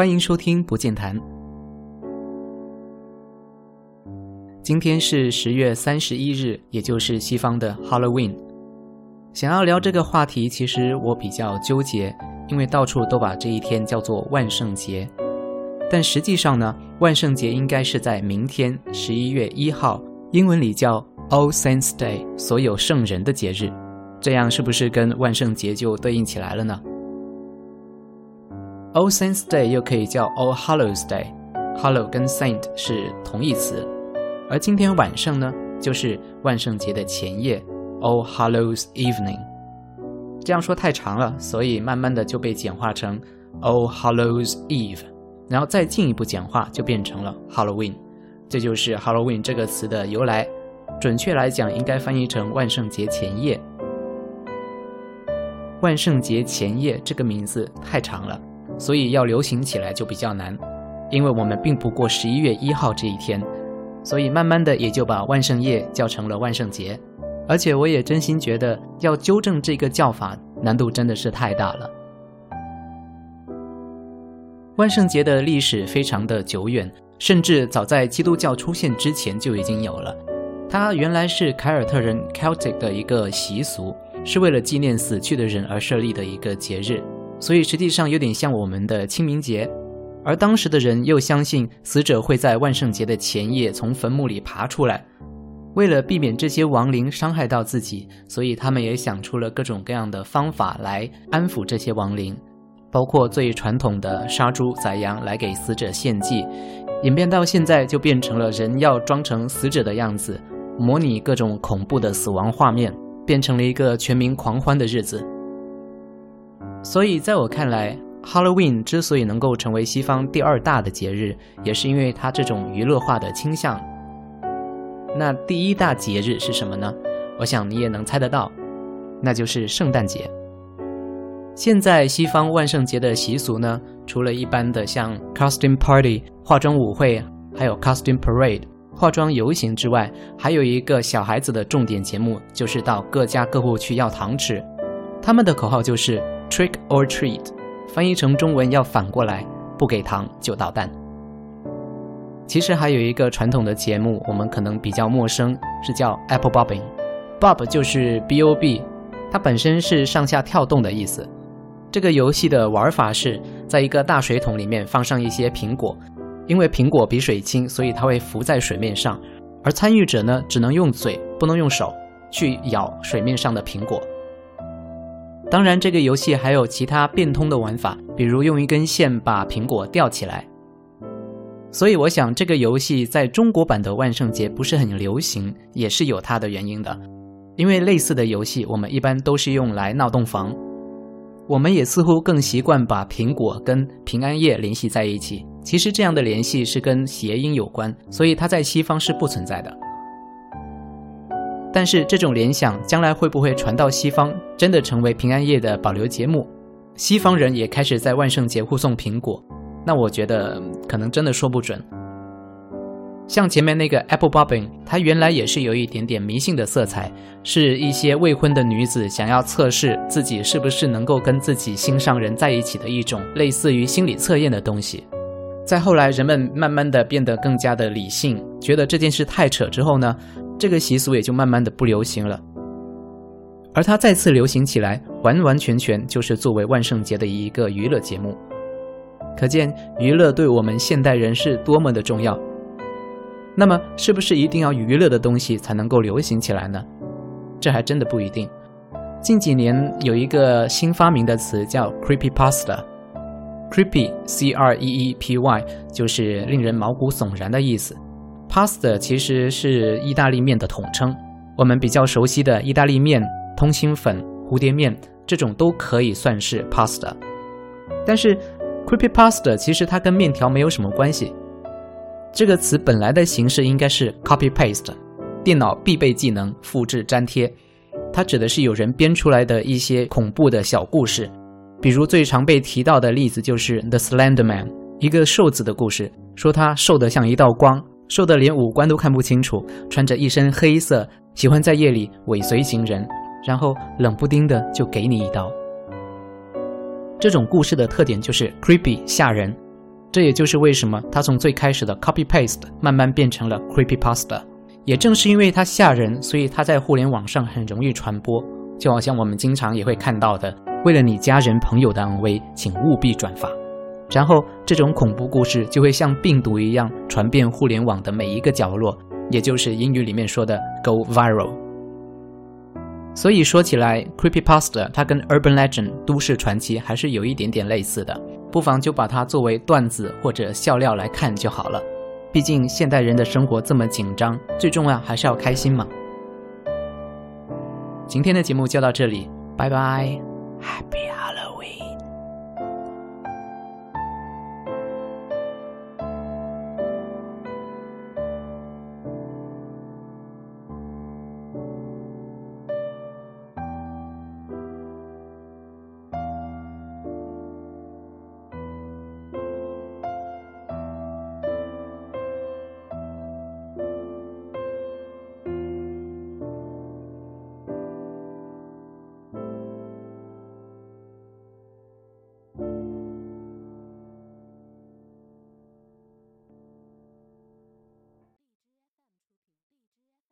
欢迎收听不见谈。今天是十月三十一日，也就是西方的 Halloween。想要聊这个话题，其实我比较纠结，因为到处都把这一天叫做万圣节。但实际上呢，万圣节应该是在明天十一月一号，英文里叫 All Saints Day，所有圣人的节日。这样是不是跟万圣节就对应起来了呢？All Saints Day 又可以叫 All Hallows Day，Hallow 跟 Saint 是同义词。而今天晚上呢，就是万圣节的前夜，All Hallows Evening。这样说太长了，所以慢慢的就被简化成 All Hallows Eve，然后再进一步简化，就变成了 Halloween。这就是 Halloween 这个词的由来。准确来讲，应该翻译成万圣节前夜。万圣节前夜这个名字太长了，所以要流行起来就比较难，因为我们并不过十一月一号这一天。所以慢慢的也就把万圣夜叫成了万圣节，而且我也真心觉得要纠正这个叫法难度真的是太大了。万圣节的历史非常的久远，甚至早在基督教出现之前就已经有了。它原来是凯尔特人 Celtic 的一个习俗，是为了纪念死去的人而设立的一个节日，所以实际上有点像我们的清明节。而当时的人又相信死者会在万圣节的前夜从坟墓里爬出来，为了避免这些亡灵伤害到自己，所以他们也想出了各种各样的方法来安抚这些亡灵，包括最传统的杀猪宰羊来给死者献祭，演变到现在就变成了人要装成死者的样子，模拟各种恐怖的死亡画面，变成了一个全民狂欢的日子。所以在我看来。Halloween 之所以能够成为西方第二大的节日，也是因为它这种娱乐化的倾向。那第一大节日是什么呢？我想你也能猜得到，那就是圣诞节。现在西方万圣节的习俗呢，除了一般的像 costume party 化妆舞会，还有 costume parade 化妆游行之外，还有一个小孩子的重点节目，就是到各家各户去要糖吃。他们的口号就是 trick or treat。翻译成中文要反过来，不给糖就捣蛋。其实还有一个传统的节目，我们可能比较陌生，是叫 Apple Bobbing。Bob 就是 B O B，它本身是上下跳动的意思。这个游戏的玩法是在一个大水桶里面放上一些苹果，因为苹果比水轻，所以它会浮在水面上，而参与者呢只能用嘴，不能用手去咬水面上的苹果。当然，这个游戏还有其他变通的玩法，比如用一根线把苹果吊起来。所以，我想这个游戏在中国版的万圣节不是很流行，也是有它的原因的。因为类似的游戏，我们一般都是用来闹洞房。我们也似乎更习惯把苹果跟平安夜联系在一起。其实这样的联系是跟谐音有关，所以它在西方是不存在的。但是这种联想将来会不会传到西方，真的成为平安夜的保留节目？西方人也开始在万圣节护送苹果，那我觉得可能真的说不准。像前面那个 Apple Bobbing，它原来也是有一点点迷信的色彩，是一些未婚的女子想要测试自己是不是能够跟自己心上人在一起的一种类似于心理测验的东西。再后来，人们慢慢的变得更加的理性，觉得这件事太扯之后呢？这个习俗也就慢慢的不流行了，而它再次流行起来，完完全全就是作为万圣节的一个娱乐节目。可见娱乐对我们现代人是多么的重要。那么，是不是一定要娱乐的东西才能够流行起来呢？这还真的不一定。近几年有一个新发明的词叫 “creepy pasta”，creepy，c r e e p y，就是令人毛骨悚然的意思。Pasta 其实是意大利面的统称，我们比较熟悉的意大利面、通心粉、蝴蝶面这种都可以算是 pasta。但是 creepy pasta 其实它跟面条没有什么关系。这个词本来的形式应该是 copy paste，电脑必备技能复制粘贴。它指的是有人编出来的一些恐怖的小故事，比如最常被提到的例子就是 The Slender Man，一个瘦子的故事，说他瘦得像一道光。瘦得连五官都看不清楚，穿着一身黑色，喜欢在夜里尾随行人，然后冷不丁的就给你一刀。这种故事的特点就是 creepy 吓人，这也就是为什么它从最开始的 copy paste 慢慢变成了 creepy pasta。也正是因为它吓人，所以它在互联网上很容易传播。就好像我们经常也会看到的，为了你家人朋友的安危，请务必转发。然后这种恐怖故事就会像病毒一样传遍互联网的每一个角落，也就是英语里面说的 go viral。所以说起来，creepypasta 它跟 urban legend 都市传奇还是有一点点类似的，不妨就把它作为段子或者笑料来看就好了。毕竟现代人的生活这么紧张，最重要还是要开心嘛。今天的节目就到这里，拜拜，Happy。